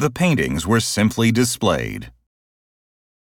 The paintings were simply displayed.